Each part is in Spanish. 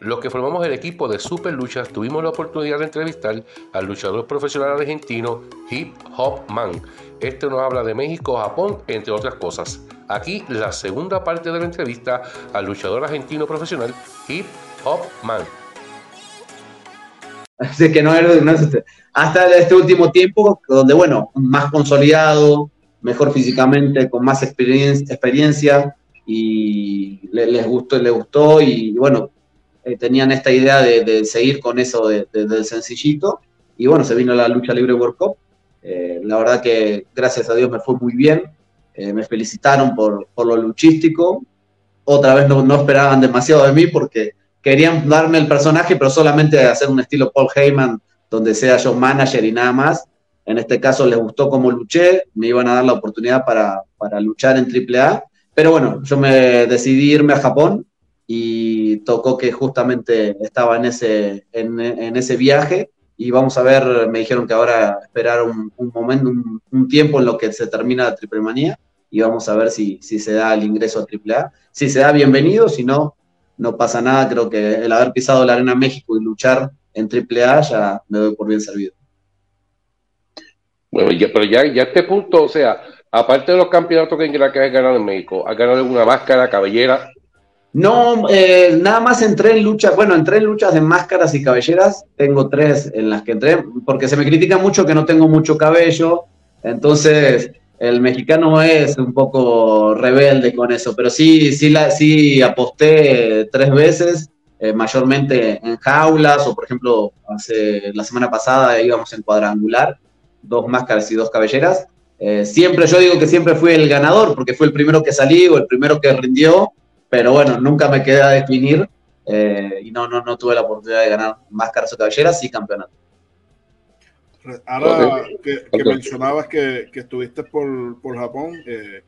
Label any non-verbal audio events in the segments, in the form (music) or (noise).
Los que formamos el equipo de Super Luchas tuvimos la oportunidad de entrevistar al luchador profesional argentino Hip Hop Man. Este nos habla de México, Japón, entre otras cosas. Aquí la segunda parte de la entrevista al luchador argentino profesional Hip Hop Man. Así que no, no es este. Hasta este último tiempo, donde, bueno, más consolidado, mejor físicamente, con más experiencia y les gustó, les gustó y bueno, eh, tenían esta idea de, seguir con eso del sencillito. Y bueno, se vino la lucha libre World Cup. Eh, la verdad que gracias a Dios me fue muy bien. Eh, me felicitaron por, por, lo luchístico. Otra vez no, no, esperaban demasiado de mí porque querían darme el personaje, pero solamente hacer un estilo Paul Heyman, donde sea yo manager y nada más. En este caso les gustó cómo luché, me iban a dar la oportunidad para, para luchar en AAA. Pero bueno, yo me decidí irme a Japón y tocó que justamente estaba en ese, en, ese viaje y vamos a ver, me dijeron que ahora esperar un, momento, un, tiempo en lo que se termina la triple manía y vamos a ver si, si se da el ingreso a AAA. Si se da, bienvenido, si no, no pasa nada. Creo que el haber pisado la Arena México y luchar en AAA ya me doy por bien servido. Bueno, ya, pero ya, ya a este punto, o sea, aparte de los campeonatos que, que has ganado en México, has ganado una máscara, cabellera, no, eh, nada más entré en luchas, bueno, entré en luchas de máscaras y cabelleras, tengo tres en las que entré, porque se me critica mucho que no tengo mucho cabello, entonces el mexicano es un poco rebelde con eso, pero sí, sí, la, sí aposté tres veces, eh, mayormente en jaulas, o por ejemplo, hace, la semana pasada íbamos en cuadrangular, dos máscaras y dos cabelleras. Eh, siempre, yo digo que siempre fui el ganador, porque fue el primero que salí o el primero que rindió, pero bueno, nunca me quedé a definir eh, y no, no, no tuve la oportunidad de ganar máscaras o cabelleras y campeonato. Ahora que, mencionabas que, que, estuviste por, por Japón, eh,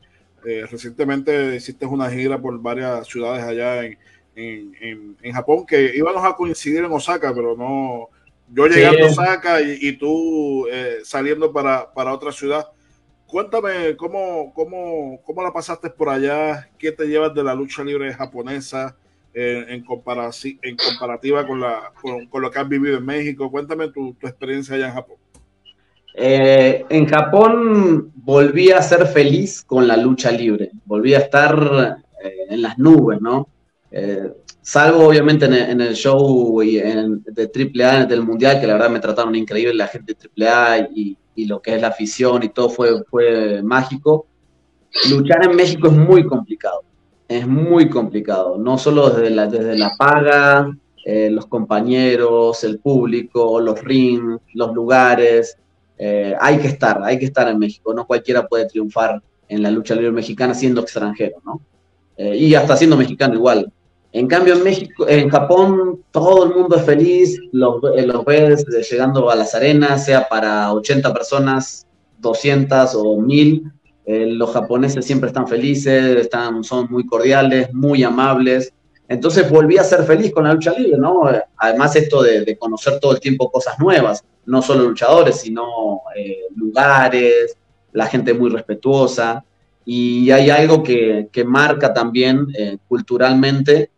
eh, recientemente hiciste una gira por varias ciudades allá en, en, en, Japón, que íbamos a coincidir en Osaka, pero no, yo llegando a Osaka y, y tú saliendo para, para otra ciudad. Cuéntame cómo, cómo, cómo la pasaste por allá, qué te llevas de la lucha libre japonesa eh, en, en comparativa con, la, con, lo que has vivido en México. Cuéntame tu, experiencia allá en Japón. Eh, en Japón volví a ser feliz con la lucha libre, volví a estar eh, en las nubes, ¿no? salvo obviamente en el, show y en, de AAA del Mundial, que la verdad me trataron increíble la gente de AAA y, y lo que es la afición y todo fue, fue mágico. Luchar en México es muy complicado, es muy complicado, no solo desde la, desde la paga, eh, los compañeros, el público, los rings, los lugares, eh, hay que estar, hay que estar en México, no cualquiera puede triunfar en la lucha libre mexicana siendo extranjero, ¿no? Eh, y hasta siendo mexicano igual. En cambio, en México, en Japón, todo el mundo es feliz, los, eh, los ves llegando a las arenas, sea para 80 personas, 200 o 1000. Eh, los japoneses siempre están felices, están, son muy cordiales, muy amables. Entonces volví a ser feliz con la lucha libre, ¿no? Además esto de, conocer todo el tiempo cosas nuevas, no solo luchadores, sino eh, lugares, la gente muy respetuosa. Y hay algo que, que marca también culturalmente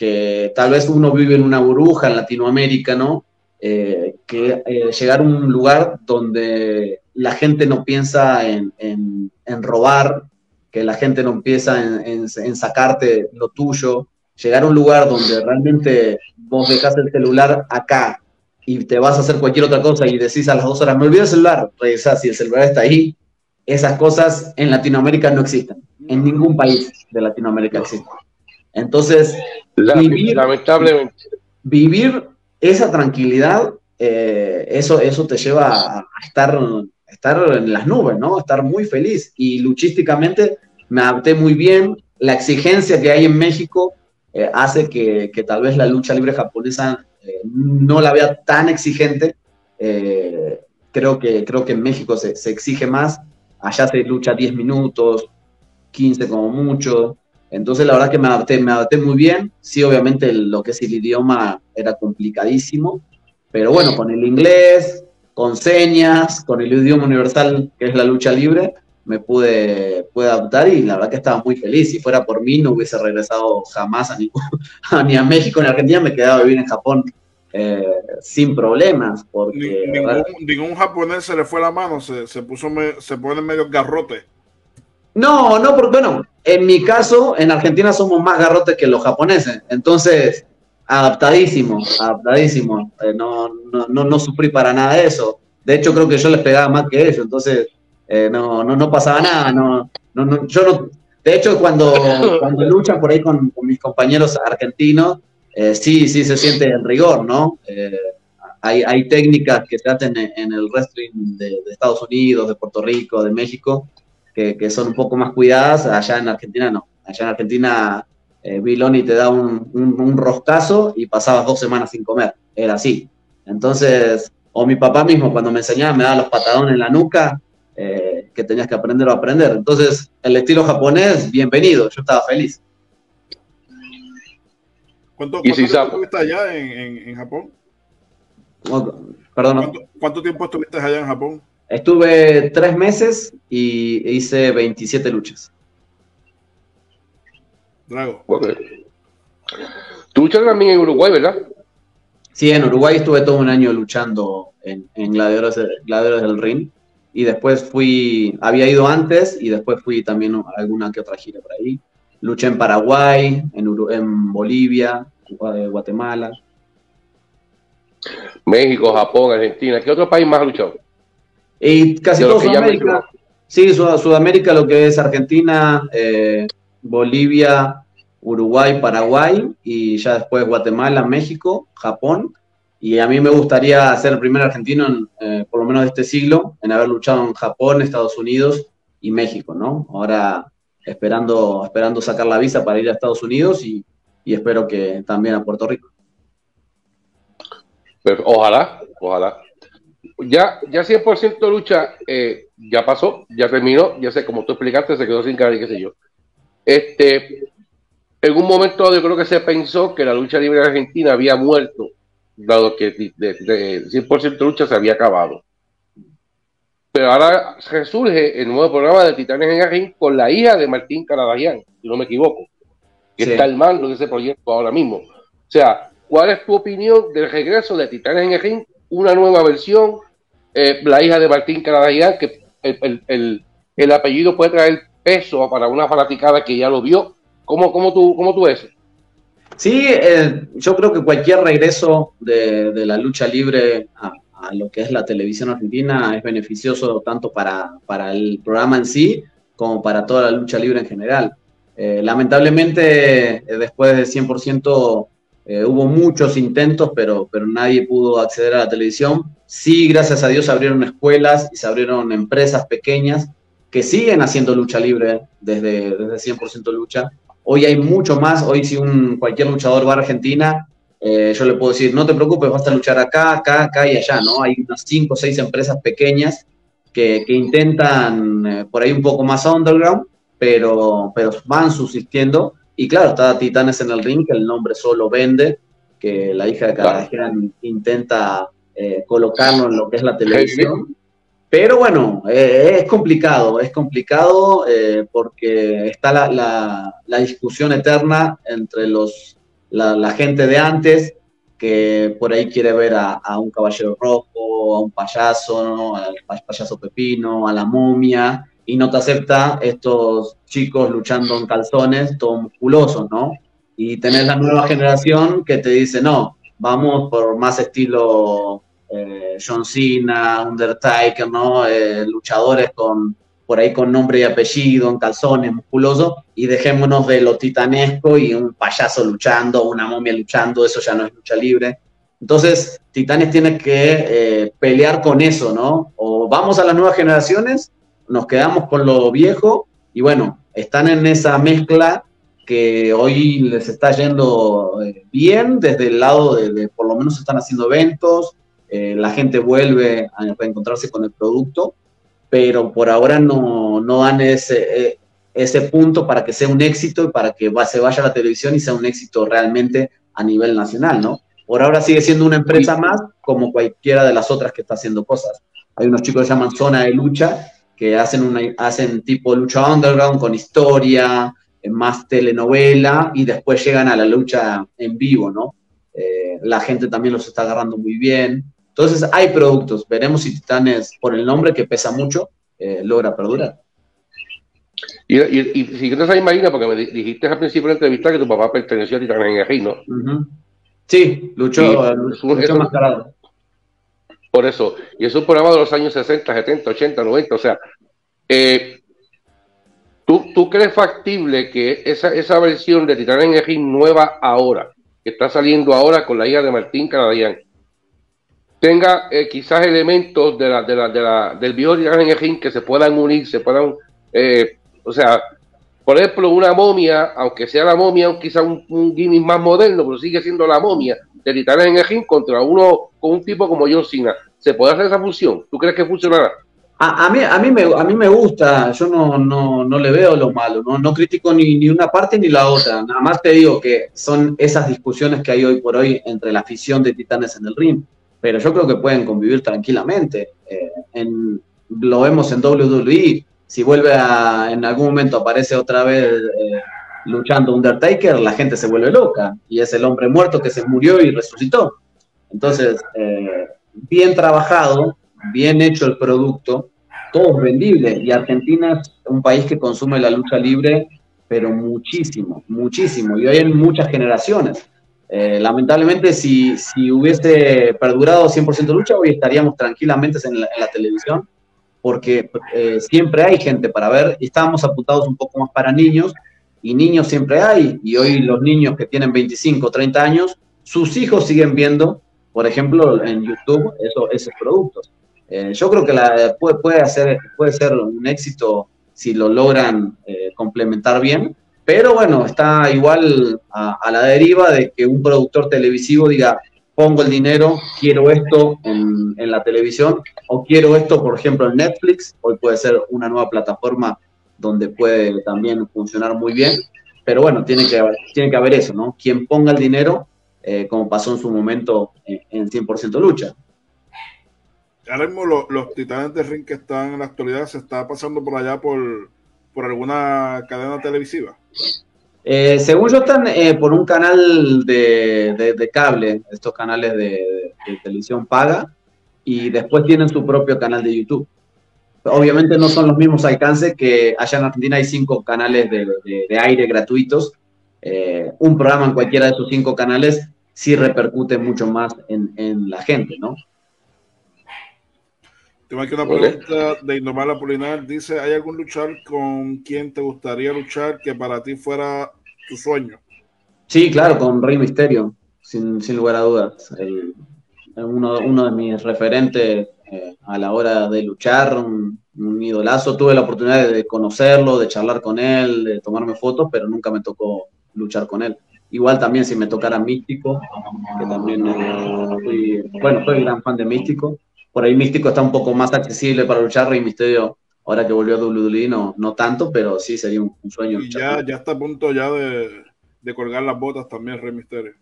que tal vez uno vive en una burbuja en Latinoamérica, ¿no? Eh, que eh, llegar a un lugar donde la gente no piensa en, robar, que la gente no empieza en, sacarte lo tuyo, llegar a un lugar donde realmente vos dejas el celular acá y te vas a hacer cualquier otra cosa y decís a las dos horas, me olvido el celular, regresás y el celular está ahí, esas cosas en Latinoamérica no existen, en ningún país de Latinoamérica existen. Entonces, vivir, lamentablemente. Vivir esa tranquilidad, eh, eso, eso te lleva a estar, estar en las nubes, ¿no? Estar muy feliz. Y luchísticamente me adapté muy bien. La exigencia que hay en México eh, hace que, tal vez la lucha libre japonesa eh, no la vea tan exigente. creo, que, creo que en México se, se exige más. Allá se lucha 10 minutos, 15 como mucho. Entonces, la verdad que me adapté, me adapté muy bien. Sí, obviamente lo que es el idioma era complicadísimo, pero bueno, con el inglés, con señas, con el idioma universal que es la lucha libre, me pude, pude adaptar y la verdad que estaba muy feliz. Si fuera por mí, no hubiese regresado jamás a (laughs) ni a México ni a Argentina, me quedaba a vivir en Japón eh, sin problemas. Porque, ningún, ningún, japonés se le fue la mano, se, se puso, se pone medio garrote. No, no, porque bueno, en mi caso, en Argentina somos más garrotes que los japoneses. Entonces, adaptadísimo, adaptadísimo. Eh, no, no, no, no, sufrí para nada de eso. De hecho, creo que yo les pegaba más que ellos. Entonces, eh, no, no, no pasaba nada. No, no, no, yo no, de hecho, cuando, (laughs) cuando luchan por ahí con, mis compañeros argentinos, eh, sí, sí se siente el rigor, ¿no? hay, hay técnicas que se hacen en, el wrestling de, de Estados Unidos, de Puerto Rico, de México, que, son un poco más cuidadas, allá en Argentina no. Allá en Argentina eh, Biloni te da un, un, roscazo y pasabas dos semanas sin comer, era así. Entonces, o mi papá mismo cuando me enseñaba me daba los patadones en la nuca, eh, que tenías que aprender o aprender. Entonces, el estilo japonés, bienvenido, yo estaba feliz. ¿Cuánto, tiempo estuviste allá en, Japón? Perdón. ¿Cuánto tiempo estuviste allá en Japón? Estuve tres meses y hice 27 luchas. Drago. Tú luchaste también en Uruguay, ¿verdad? Sí, en Uruguay estuve todo un año luchando en, en gladiadores, del ring. Y después fui, había ido antes y después fui también a alguna que otra gira por ahí. Luché en Paraguay, en, en Bolivia, Guatemala. México, Japón, Argentina. ¿Qué otro país más ha luchado? Y casi todo Sudamérica. Sí, Sudamérica, lo que es Argentina, eh, Bolivia, Uruguay, Paraguay y ya después Guatemala, México, Japón. Y a mí me gustaría ser el primer argentino, eh, por lo menos de este siglo, en haber luchado en Japón, Estados Unidos y México, ¿no? Ahora esperando, esperando sacar la visa para ir a Estados Unidos y, y espero que también a Puerto Rico. ojalá, ojalá ya, ya 100% lucha eh, ya pasó, ya terminó, ya sé, como tú explicaste, se quedó sin cara y qué sé yo. Este, en un momento yo creo que se pensó que la lucha libre argentina había muerto, dado que de, 100% lucha se había acabado. Pero ahora resurge el nuevo programa de Titanes en el con la hija de Martín Caradagian, si no me equivoco, que está al mando de ese proyecto ahora mismo. O sea, ¿cuál es tu opinión del regreso de Titanes en el una nueva versión eh, la hija de Martín Caradayán, que el, apellido puede traer peso para una fanaticada que ya lo vio. ¿Cómo, cómo, tú, cómo tú ves? Sí, eh, yo creo que cualquier regreso de, la lucha libre a, lo que es la televisión argentina es beneficioso tanto para, para el programa en sí como para toda la lucha libre en general. Eh, lamentablemente, después de 100% eh, hubo muchos intentos, pero, pero nadie pudo acceder a la televisión. Sí, gracias a Dios se abrieron escuelas y se abrieron empresas pequeñas que siguen haciendo lucha libre desde, desde 100% lucha. Hoy hay mucho más. Hoy si un, cualquier luchador va a Argentina, eh, yo le puedo decir, no te preocupes, vas a luchar acá, acá, acá y allá, ¿no? Hay unas 5 o 6 empresas pequeñas que, que intentan eh, por ahí un poco más underground, pero, pero van subsistiendo y claro, está Titanes en el ring, que el nombre solo vende, que la hija de Cartagena intenta eh, colocarlo en lo que es la televisión. Pero bueno, eh, es complicado, es complicado eh, porque está la, la, discusión eterna entre los, la, gente de antes, que por ahí quiere ver a, un caballero rojo, a un payaso, al payaso pepino, a la momia, y no te acepta estos chicos luchando en calzones, todos musculosos, ¿no? Y tenés la nueva generación que te dice, no, vamos por más estilo eh, John Cena, Undertaker, ¿no? Eh, luchadores con por ahí con nombre y apellido, en calzones, musculosos, y dejémonos de lo titanesco y un payaso luchando, una momia luchando, eso ya no es lucha libre. Entonces, Titanes tiene que eh, pelear con eso, ¿no? O vamos a las nuevas generaciones nos quedamos con lo viejo y bueno, están en esa mezcla que hoy les está yendo eh, bien desde el lado de, por lo menos están haciendo eventos, eh, la gente vuelve a reencontrarse con el producto, pero por ahora no, no dan ese, eh, ese punto para que sea un éxito y para que se vaya a la televisión y sea un éxito realmente a nivel nacional, ¿no? Por ahora sigue siendo una empresa más como cualquiera de las otras que está haciendo cosas. Hay unos chicos que se llaman Zona de Lucha, que hacen, una, hacen tipo lucha underground con historia, más telenovela y después llegan a la lucha en vivo, ¿no? Eh, la gente también los está agarrando muy bien. Entonces hay productos, veremos si Titanes, por el nombre que pesa mucho, eh, logra perdurar. Y, si no se imagina, porque me dijiste al principio de la entrevista que tu papá perteneció a Titanes en el ¿no? Sí, luchó, luchó, más Por eso, y es un programa de los años 60, 70, 80, 90, o sea, eh, ¿tú, crees factible que esa, esa versión de Titanes en ring nueva ahora, que está saliendo ahora con la hija de Martín Canadian, tenga eh, quizás elementos de la, de la, de la, del viejo Titanes en el que se puedan unir, se puedan, eh, o sea, por ejemplo, una momia, aunque sea la momia, quizás un, un gimmick más moderno, pero sigue siendo la momia de Titanes en el ring contra uno con un tipo como John Cena. ¿Se puede hacer esa función? ¿Tú crees que funcionará? A, mí, a, mí me, a mí me gusta, yo no, no, no le veo lo malo, no, no critico ni, ni, una parte ni la otra, nada más te digo que son esas discusiones que hay hoy por hoy entre la afición de Titanes en el ring, pero yo creo que pueden convivir tranquilamente. Eh, en, lo vemos en WWE, si vuelve a, en algún momento aparece otra vez eh, luchando Undertaker, la gente se vuelve loca y es el hombre muerto que se murió y resucitó. Entonces, eh, bien trabajado, bien hecho el producto, todo es vendible. Y Argentina es un país que consume la lucha libre, pero muchísimo, muchísimo. Y hoy en muchas generaciones. Eh, lamentablemente, si, si, hubiese perdurado 100% lucha, hoy estaríamos tranquilamente en la, televisión, porque eh, siempre hay gente para ver. Estábamos apuntados un poco más para niños, y niños siempre hay. Y hoy los niños que tienen 25, 30 años, sus hijos siguen viendo, por ejemplo, en YouTube esos productos. Eh, yo creo que la, puede, puede, hacer, puede ser un éxito si lo logran eh, complementar bien, pero bueno, está igual a, la deriva de que un productor televisivo diga, pongo el dinero, quiero esto en, en, la televisión, o quiero esto, por ejemplo, en Netflix, hoy puede ser una nueva plataforma donde puede también funcionar muy bien, pero bueno, tiene que, tiene que haber eso, ¿no? Quien ponga el dinero, eh, como pasó en su momento en, en 100% lucha ahora mismo los, titanes de ring que están en la actualidad se está pasando por allá por, por alguna cadena televisiva. Eh, según yo están eh, por un canal de, cable, estos canales de, televisión paga, y después tienen su propio canal de YouTube. Obviamente no son los mismos alcances que allá en Argentina hay cinco canales de, aire gratuitos. Eh, un programa en cualquiera de esos cinco canales sí repercute mucho más en, en la gente, ¿no? Tengo aquí una pregunta de Indomar Apolinar. Dice, ¿hay algún luchador con quien te gustaría luchar que para ti fuera tu sueño? Sí, claro, con Rey Misterio, sin, lugar a dudas. uno, de mis referentes eh, a la hora de luchar, un, idolazo. Tuve la oportunidad de conocerlo, de charlar con él, de tomarme fotos, pero nunca me tocó luchar con él. Igual también si me tocara Místico, que también eh, bueno, soy gran fan de Místico, por ahí Místico está un poco más accesible para luchar, Rey Misterio, ahora que volvió a WWE, no, no tanto, pero sí sería un, sueño. Y ya, ya está a punto ya de, de, colgar las botas también Rey Misterio.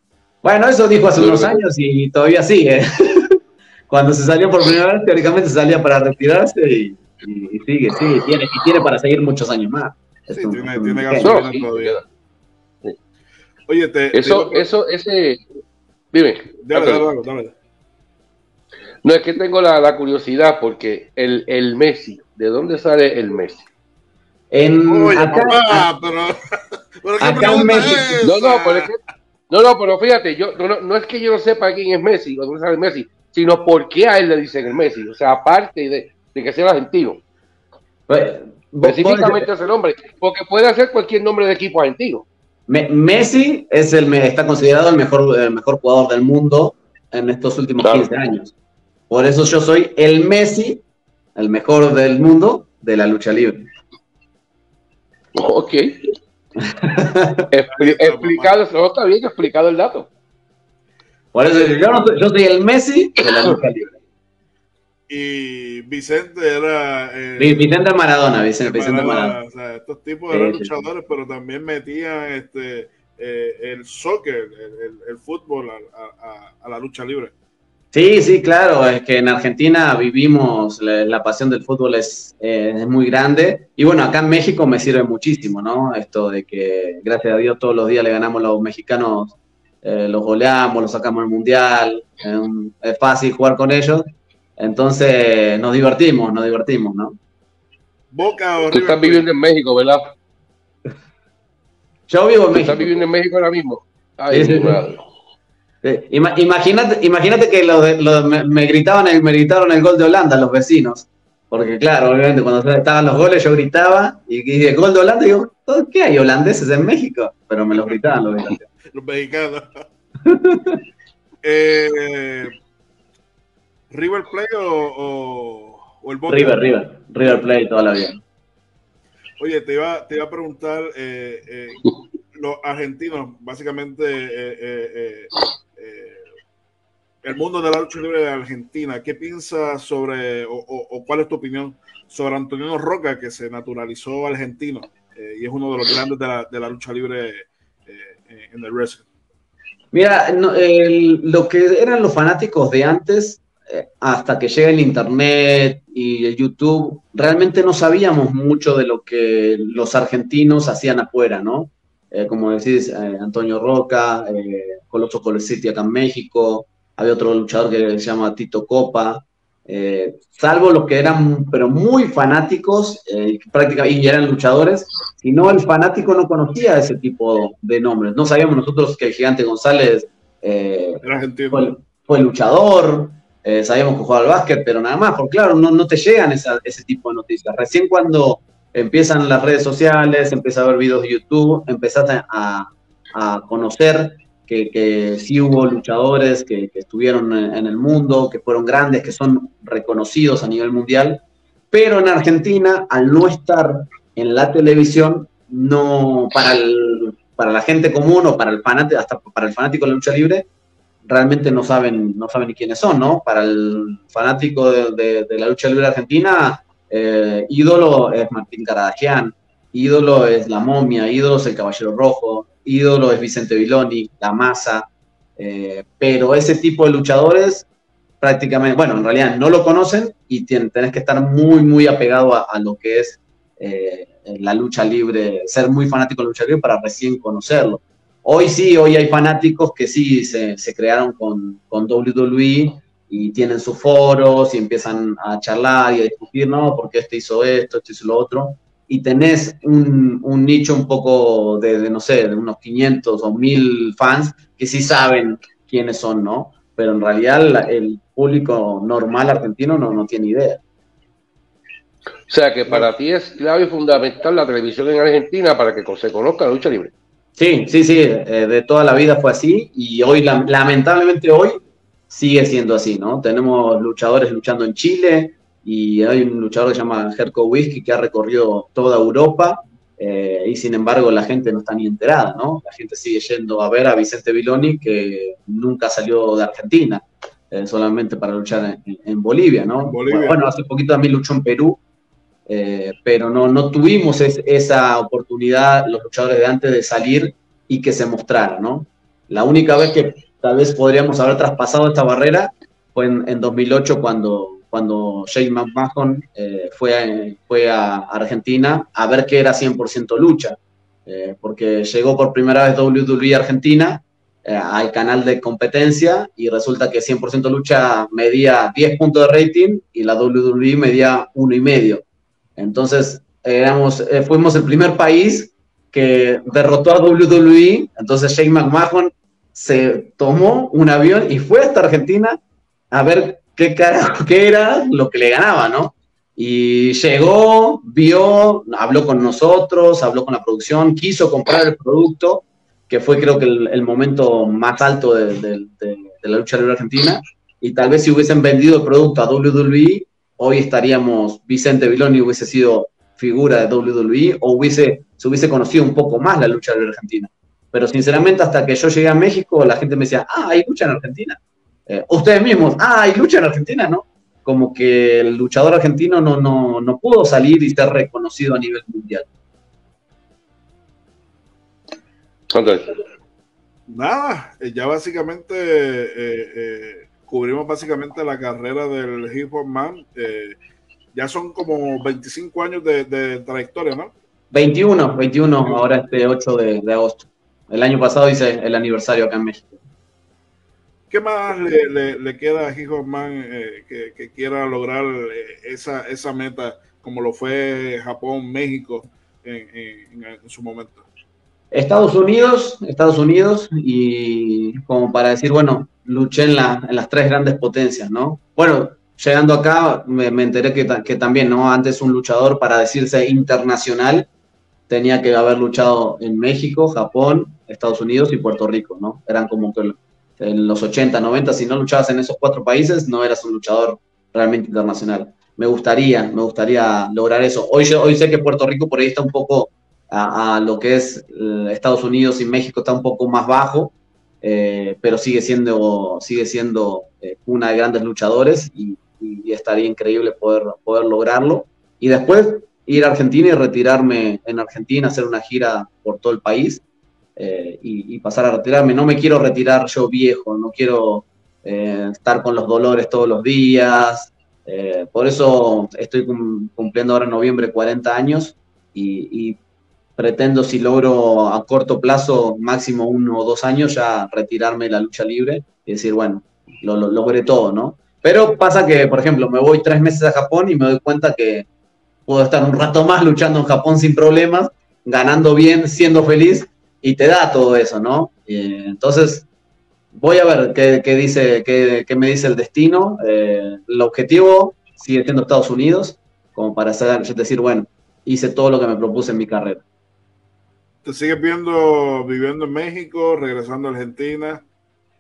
Bueno, eso dijo hace unos años y todavía sigue. (laughs) Cuando se salió por primera vez, teóricamente salía para retirarse y, sigue, sí, tiene, y tiene para seguir muchos años más. Sí, tiene, tiene gasolina todavía. Oye, te, eso, eso, ese. Dime. Dale, dale, dale, no, es que tengo la, curiosidad porque el, el, Messi, ¿de dónde sale el Messi? En, acá, papá, pero, (laughs) acá Messi. No, no, pero no, no, pero fíjate, yo, no, no, es que yo no sepa quién es Messi o dónde sale Messi, sino por qué a él le dicen el Messi. O sea, aparte de, de que sea argentino. Pues, Específicamente ese nombre, porque puede ser cualquier nombre de equipo argentino. Messi es el, está considerado el mejor, el mejor jugador del mundo en estos últimos 15 años. Por eso yo soy el Messi, el mejor del mundo de la lucha libre. Ok. (laughs) explicado, está bien explicado el dato. Por eso yo, soy, el Messi de la lucha libre. Y Vicente era. Eh, Vicente Maradona, Vicente, Maradona. O sea, estos tipos eran luchadores, pero también metían este, eh, el soccer, el, fútbol a, la lucha libre. Sí, sí, claro, es que en Argentina vivimos, la, pasión del fútbol es, es, muy grande y bueno, acá en México me sirve muchísimo, ¿no? Esto de que gracias a Dios todos los días le ganamos a los mexicanos, eh, los goleamos, los sacamos al mundial, es fácil jugar con ellos, entonces nos divertimos, nos divertimos, ¿no? Boca o Tú estás viviendo en México, ¿verdad? Yo vivo en México. ¿Estás viviendo en México ahora mismo? Ay, sí, madre imagínate, imagínate que me, gritaban el, me gritaron el gol de Holanda los vecinos. Porque claro, obviamente cuando estaban los goles yo gritaba y dije gol de Holanda y digo, ¿qué hay holandeses en México? Pero me los gritaban los mexicanos. (laughs) los mexicanos. (laughs) Eh, ¿River Play o, el Boca? River, River. River Play toda la vida. Oye, te iba, te iba a preguntar, eh, eh, los argentinos, básicamente, el mundo de la lucha libre de Argentina, ¿qué piensas sobre, o, cuál es tu opinión sobre Antonio Roca, que se naturalizó argentino eh, y es uno de los grandes de la, lucha libre eh, en el wrestling? Mira, lo que eran los fanáticos de antes, eh, hasta que llega el Internet y el YouTube, realmente no sabíamos mucho de lo que los argentinos hacían afuera, ¿no? Como decís, Antonio Roca, Coloso Colositi acá en México, había otro luchador que se llama Tito Copa, eh, salvo los que eran, pero muy fanáticos, eh, prácticamente, y eran luchadores, si no, el fanático no conocía ese tipo de nombres. No sabíamos nosotros que el gigante González eh, fue, luchador, eh, sabíamos que jugaba al básquet, pero nada más, porque claro, no, no te llegan ese tipo de noticias. Recién cuando empiezan las redes sociales, empiezas a ver videos de YouTube, empezás a, a conocer que, sí hubo luchadores que, estuvieron en, el mundo, que fueron grandes, que son reconocidos a nivel mundial, pero en Argentina, al no estar en la televisión, no para, para la gente común o para el fanático, hasta para el fanático de la lucha libre, realmente no saben, no saben ni quiénes son, ¿no? Para el fanático de, la lucha libre argentina, eh, ídolo es Martín Caradagian, ídolo es La Momia, ídolo es el Caballero Rojo, ídolo es Vicente Viloni, La Masa, eh, pero ese tipo de luchadores prácticamente, bueno, en realidad no lo conocen y tenés que estar muy, muy apegado a, lo que es eh, la lucha libre, ser muy fanático de la lucha libre para recién conocerlo. Hoy sí, hoy hay fanáticos que sí se, crearon con, con WWE y tienen sus foros y empiezan a charlar y a discutir, ¿no? Porque este hizo esto, este hizo lo otro y tenés un, nicho un poco de, no sé, de unos 500 o 1000 fans que sí saben quiénes son, ¿no? Pero en realidad el público normal argentino no, no tiene idea. O sea que para ti es clave y fundamental la televisión en Argentina para que se conozca la lucha libre. Sí, sí, sí, eh, de toda la vida fue así y hoy, lamentablemente hoy, sigue siendo así, ¿no? Tenemos luchadores luchando en Chile, y hay un luchador que se llama Herco Whisky que ha recorrido toda Europa eh, y sin embargo la gente no está ni enterada, ¿no? La gente sigue yendo a ver a Vicente Viloni que nunca salió de Argentina, eh, solamente para luchar en, Bolivia, ¿no? Bueno, hace poquito también luchó en Perú, eh, pero no, no tuvimos esa oportunidad los luchadores de antes de salir y que se mostrara, ¿no? La única vez que tal vez podríamos haber traspasado esta barrera fue en, en 2008 cuando cuando Shane McMahon eh, fue, fue a Argentina a ver qué era 100% lucha, eh, porque llegó por primera vez WWE Argentina eh, al canal de competencia y resulta que 100% lucha medía 10 puntos de rating y la WWE medía uno y medio. Entonces, éramos, fuimos el primer país que derrotó a WWE, entonces Shane McMahon se tomó un avión y fue hasta Argentina a ver qué carajo, qué era lo que le ganaba, ¿no? Y llegó, vio, habló con nosotros, habló con la producción, quiso comprar el producto, que fue creo que el, momento más alto de, la lucha libre argentina. Y tal vez si hubiesen vendido el producto a WWE, hoy estaríamos, Vicente Viloni hubiese sido figura de WWE o hubiese, se hubiese conocido un poco más la lucha libre argentina. Pero sinceramente, hasta que yo llegué a México, la gente me decía, ah, hay lucha en Argentina. Eh, ustedes mismos, ah, hay lucha en Argentina, ¿no? Como que el luchador argentino no, no, no pudo salir y ser reconocido a nivel mundial. Nada, eh, ya básicamente eh, cubrimos básicamente la carrera del Hip Hop Man. Eh, ya son como 25 años de, trayectoria, ¿no? 21, 21, ahora este 8 de, agosto. El año pasado hice el aniversario acá en México. ¿Qué más le, queda a Hip Hop Man eh, que, quiera lograr esa, esa meta como lo fue Japón, México en su momento? Estados Unidos, Estados Unidos, y como para decir, bueno, luché en, las tres grandes potencias, ¿no? Bueno, llegando acá me, enteré que, que, también, ¿no? Antes un luchador para decirse internacional tenía que haber luchado en México, Japón, Estados Unidos y Puerto Rico, ¿no? Eran como que en los 80, 90, si no luchabas en esos cuatro países, no eras un luchador realmente internacional. Me gustaría, me gustaría lograr eso. Hoy, hoy sé que Puerto Rico por ahí está un poco a, lo que es eh, Estados Unidos y México está un poco más bajo, eh, pero sigue siendo, sigue siendo eh, una de grandes luchadores y, estaría increíble poder, poder lograrlo. Y después ir a Argentina y retirarme en Argentina, hacer una gira por todo el país y, y, pasar a retirarme. No me quiero retirar yo viejo, no quiero estar con los dolores todos los días. por eso estoy cumpliendo ahora en noviembre 40 años y, y pretendo si logro a corto plazo, máximo uno o dos años, ya retirarme de la lucha libre y decir, bueno, lo, logré todo, ¿no? Pero pasa que, por ejemplo, me voy tres meses a Japón y me doy cuenta que puedo estar un rato más luchando en Japón sin problemas, ganando bien, siendo feliz, y te da todo eso, ¿no? entonces, voy a ver qué, dice, qué, me dice el destino. Eh, el objetivo sigue siendo Estados Unidos, como para decir, bueno, hice todo lo que me propuse en mi carrera. ¿Te sigues viendo viviendo en México, regresando a Argentina?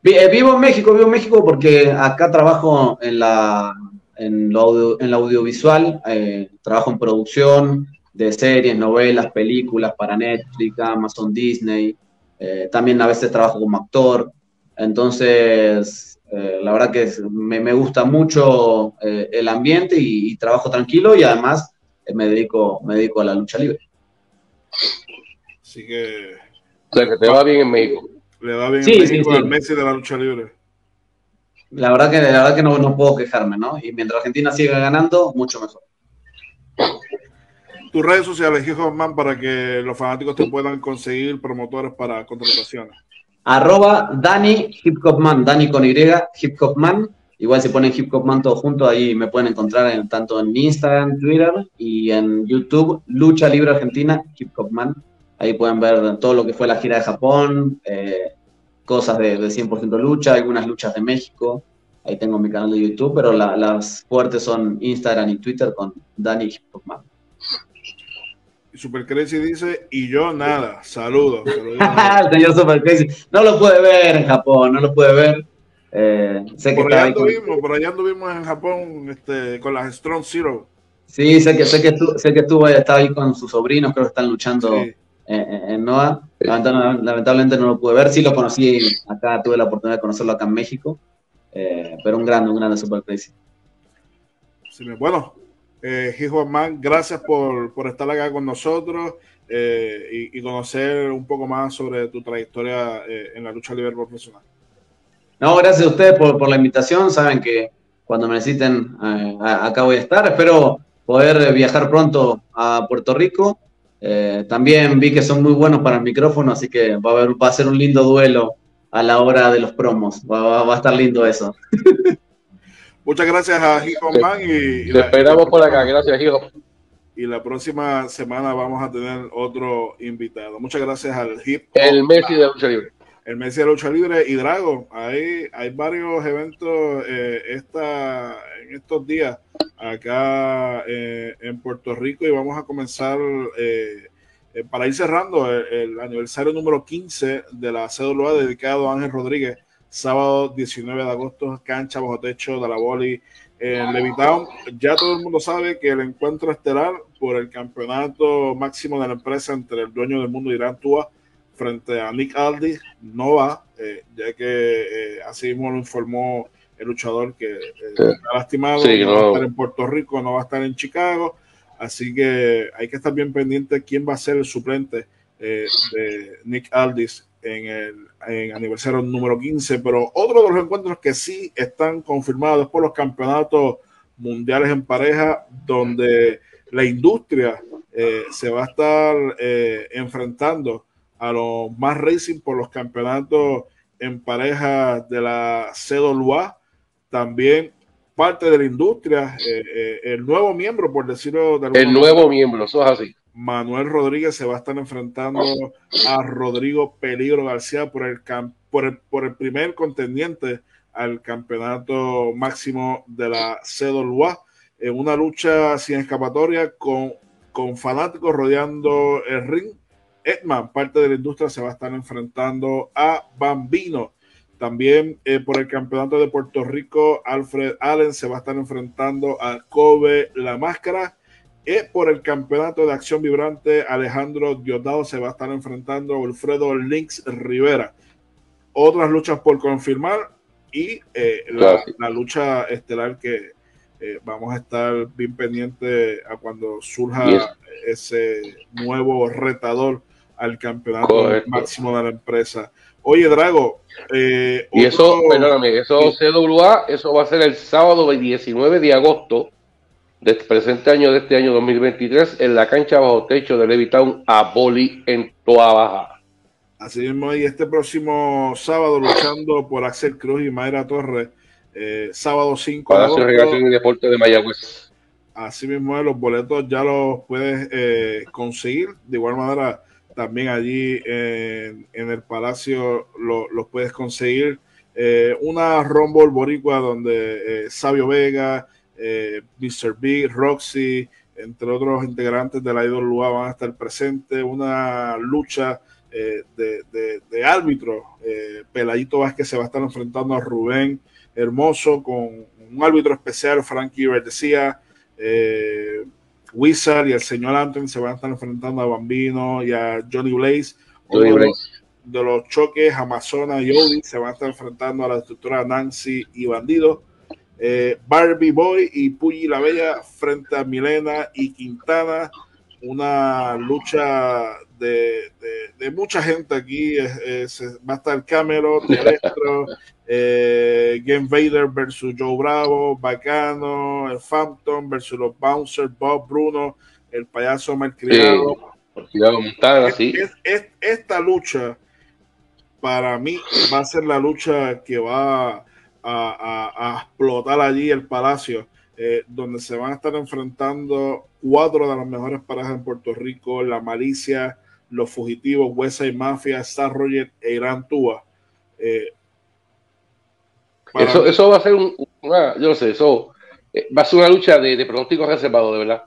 Eh, vivo en México, vivo en México porque acá trabajo en la, en, en la audiovisual, eh, trabajo en producción de series, novelas, películas para Netflix, Amazon, Disney. Eh, también a veces trabajo como actor. Entonces, la verdad que me, gusta mucho el ambiente y, y, trabajo tranquilo y además me, dedico, me dedico a la lucha libre. Así que. O sea, que te va bien en México. Le va bien en México al Messi de la lucha libre. La verdad que, la verdad que no, no puedo quejarme, ¿no? Y mientras Argentina siga ganando, mucho mejor. Tus redes sociales, Man, para que los fanáticos te puedan conseguir promotores para contrataciones. Arroba Dani Hip Hop Man, Dani con Y, Hip Hop Man. Igual si ponen Hip Hop Man todo junto, ahí me pueden encontrar en, tanto en Instagram, Twitter y en YouTube, Lucha Libre Argentina, Hip Hop Man. Ahí pueden ver todo lo que fue la gira de Japón, eh, cosas de, 100% lucha, algunas luchas de México. Ahí tengo mi canal de YouTube, pero las fuertes son Instagram y Twitter con Dani Hopman. Super Crazy dice, y yo nada, saludos. (laughs) El señor Super Crazy. No lo puede ver en Japón, no lo puede ver. Eh, sé que por, allá anduvimos, por allá anduvimos en Japón este, con las Strong Zero. Sí, sé que, sé que, tú, sé que tú estás ahí con sus sobrinos, creo que están luchando en NOA. Lamentablemente no lo pude ver, sí lo conocí acá, tuve la oportunidad de conocerlo acá en México, eh, pero un grande, un grande Super Crazy. bueno, eh, Man, gracias por, por, estar acá con nosotros eh, y, conocer un poco más sobre tu trayectoria eh, en la lucha libre profesional. No, gracias a ustedes por, por la invitación, saben que cuando me necesiten acá voy a estar, espero poder viajar pronto a Puerto Rico eh, también vi que son muy buenos para el micrófono, así que va a, haber, va a ser un lindo duelo a la hora de los promos. Va, a estar lindo eso. (laughs) Muchas gracias a Hijo Man y, Te esperamos por acá. Gracias, Hijo. Y la próxima semana vamos a tener otro invitado. Muchas gracias al Hip El Messi de lucha libre. El Messi de lucha libre y Drago. Hay, hay varios eventos eh, esta, en estos días acá eh, en Puerto Rico y vamos a comenzar eh, eh, para ir cerrando el, aniversario número 15 de la CWA dedicado a Ángel Rodríguez, sábado 19 de agosto, cancha bajo techo de la Boli en Levitown. Ya todo el mundo sabe que el encuentro estelar por el campeonato máximo de la empresa entre el dueño del mundo Irán Tua frente a Nick Aldi no va, ya que así mismo lo informó el luchador que eh, está lastimado, no, va a estar en Puerto Rico, no va a estar en Chicago, así que hay que estar bien pendiente quién va a ser el suplente eh, de Nick Aldis en el aniversario número 15, pero otro de los encuentros que sí están confirmados por los campeonatos mundiales en pareja, donde la industria eh, se va a estar eh, enfrentando a los más racing por los campeonatos en pareja de la CWA. También parte de la industria, eh, el nuevo miembro, por decirlo de El nuevo miembro, eso es así. Manuel Rodríguez se va a estar enfrentando a Rodrigo Peligro García por el, por por el primer contendiente al campeonato máximo de la CWA en una lucha sin escapatoria con, con fanáticos rodeando el ring. Edman, parte de la industria, se va a estar enfrentando a Bambino. También eh, por el campeonato de Puerto Rico, Alfred Allen se va a estar enfrentando a Kobe La Máscara. Y por el campeonato de acción vibrante, Alejandro Diosdado se va a estar enfrentando a Alfredo Links Rivera. Otras luchas por confirmar y eh, la, lucha estelar que eh, vamos a estar bien pendientes a cuando surja ese nuevo retador al campeonato máximo de la empresa. Oye, Drago. Eh, y eso, perdóname, eso CWA, eso va a ser el sábado 19 de agosto del presente año, de este año 2023, en la cancha bajo techo de Levitown a Boli en Toa Baja. Así mismo, y este próximo sábado luchando por Axel Cruz y Mayra Torres, eh, sábado 5 de agosto. y Deporte de Mayagüez. Así mismo, los boletos ya los puedes eh, conseguir. De igual manera, también allí en, el Palacio los puedes conseguir. Eh, una Rumble Boricua donde Sabio Vega, eh, Mr. Big, Roxy, entre otros integrantes de la Idol Lua van a estar presentes. Una lucha eh, de, de, árbitro. Eh, Peladito Vázquez se va a estar enfrentando a Rubén Hermoso con un árbitro especial, Frankie Verdecía. Eh, Wizard y el señor Anton se van a estar enfrentando a Bambino y a Johnny Blaze. De, los, choques, Amazona y Odie se van a estar enfrentando a la estructura Nancy y Bandido. Eh, Barbie Boy y Puyi la Bella frente a Milena y Quintana. Una lucha de, mucha gente aquí. va a estar Cameron, (laughs) eh, Game Vader versus Joe Bravo, Bacano, el Phantom versus los Bouncers, Bob Bruno, el payaso Malcriado. esta lucha para mí va a ser la lucha que va a, explotar allí el palacio, eh, donde se van a estar enfrentando cuatro de las mejores parejas en Puerto Rico, la malicia, los fugitivos, Huesa y Mafia, Star Roger e Irán Túa. Eh, eso, eso va a ser una, yo no sé, eso eh, va a ser una lucha de, de pronósticos reservados, de verdad.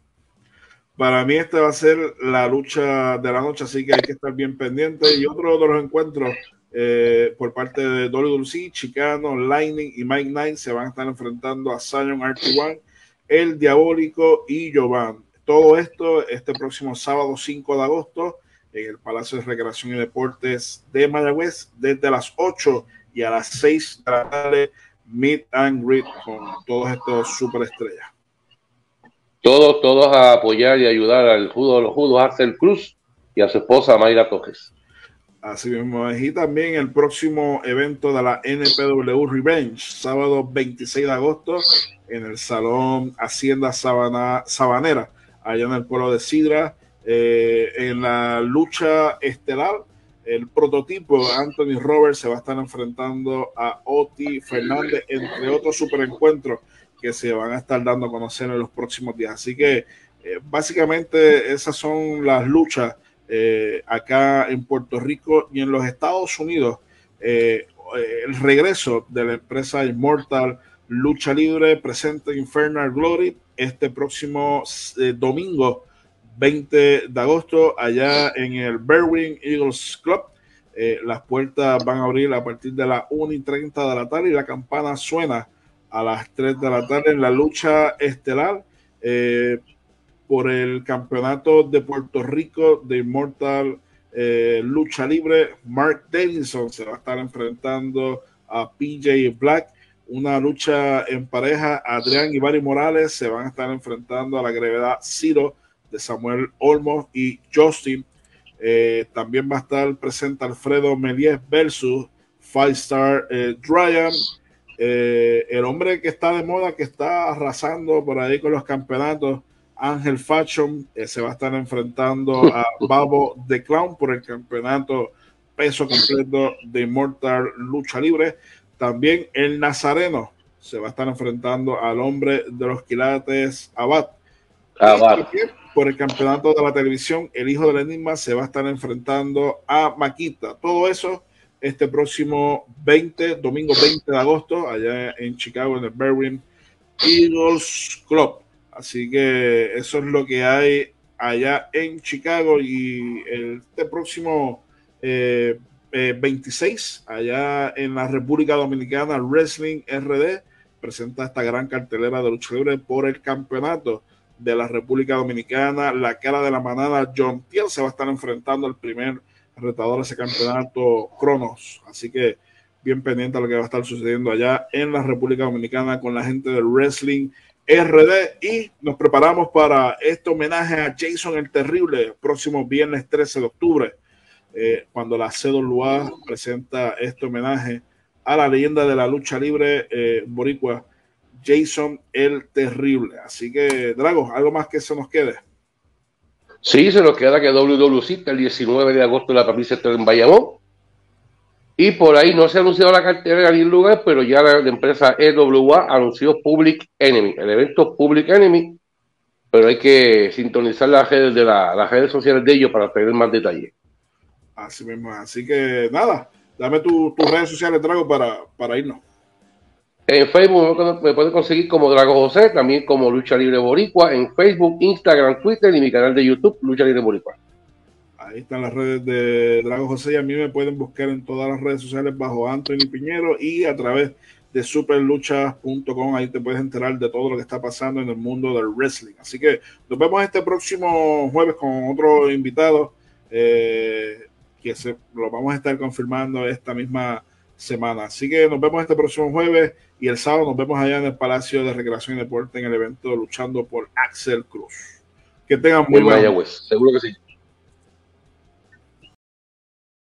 Para mí esta va a ser la lucha de la noche, así que hay que estar bien pendiente. Y otro de los encuentros eh, por parte de WWE, Chicano, Lightning y Mike Knight se van a estar enfrentando a Zion RT1, El Diabólico y Jovan. Todo esto este próximo sábado 5 de agosto en el Palacio de Recreación y Deportes de Mayagüez desde las 8 y a las 6 de la tarde Meet and Greet con todos estos superestrellas. Todos, todos a apoyar y ayudar al judo de los judos Axel Cruz y a su esposa Mayra Tojes. Así mismo Y también el próximo evento de la NPW Revenge, sábado 26 de agosto, en el Salón Hacienda Sabana, Sabanera, allá en el pueblo de Sidra. Eh, en la lucha estelar, el prototipo Anthony Roberts se va a estar enfrentando a Oti Fernández, entre otros superencuentros que se van a estar dando a conocer en los próximos días. Así que eh, básicamente esas son las luchas eh, acá en Puerto Rico y en los Estados Unidos. Eh, el regreso de la empresa Immortal Lucha Libre presenta Infernal Glory este próximo eh, domingo 20 de agosto allá en el Berwin Eagles Club. las puertas van a abrir a partir de las 1 y 30 de la tarde y la campana suena a las 3 de la tarde en la lucha estelar por el campeonato de Puerto Rico de Immortal eh, Lucha Libre. Mark Davidson se va a estar enfrentando a PJ Black. Una lucha en pareja. Adrián y Barry Morales se van a estar enfrentando a la gravedad Ciro de Samuel Olmos y Justin. Eh, también va a estar presente Alfredo Melies versus Five Star eh, Ryan. Eh, el hombre que está de moda, que está arrasando por ahí con los campeonatos, Ángel Fashion, se va a estar enfrentando a (laughs) Babo The Clown por el campeonato peso completo de Immortal Lucha Libre. También el Nazareno se va a estar enfrentando al hombre de los quilates Abad. Abad. Por el campeonato de la televisión, el hijo del enigma se va a estar enfrentando a Maquita. Todo eso este próximo 20, domingo 20 de agosto, allá en Chicago, en el Berwin Eagles Club. Así que eso es lo que hay allá en Chicago y este próximo 26, eh, eh, allá en la República Dominicana, Wrestling RD presenta esta gran cartelera de lucha libre por el campeonato de la República Dominicana. La cara de la manada, John Tiel, se va a estar enfrentando al primer retador de ese campeonato, Cronos. Así que bien pendiente a lo que va a estar sucediendo allá en la República Dominicana con la gente del Wrestling RD. Y nos preparamos para este homenaje a Jason el Terrible, próximo viernes 13 de octubre, eh, cuando la CWA presenta este homenaje a la leyenda de la lucha libre eh, boricua, Jason el Terrible. Así que, Drago, ¿algo más que se nos quede? Sí, se nos queda que WWC el 19 de agosto en la Patricia en Bayamón. Y por ahí no se ha anunciado la cartera en ningún lugar, pero ya la, empresa EWA anunció Public Enemy, el evento Public Enemy, pero hay que sintonizar las redes, de la, las redes sociales de ellos para tener más detalles. Así mismo, así que nada, dame tus redes sociales, Drago, para, para irnos. En Facebook me pueden conseguir como Drago José, también como Lucha Libre Boricua, en Facebook, Instagram, Twitter y mi canal de YouTube, Lucha Libre Boricua. Ahí están las redes de Drago José y a mí me pueden buscar en todas las redes sociales bajo Anthony Piñero y a través de superluchas.com. Ahí te puedes enterar de todo lo que está pasando en el mundo del wrestling. Así que nos vemos este próximo jueves con otro invitado eh, que se, lo vamos a estar confirmando esta misma semana. Así que nos vemos este próximo jueves y el sábado nos vemos allá en el Palacio de Recreación y Deporte en el evento Luchando por Axel Cruz. Que tengan muy buen Seguro que sí.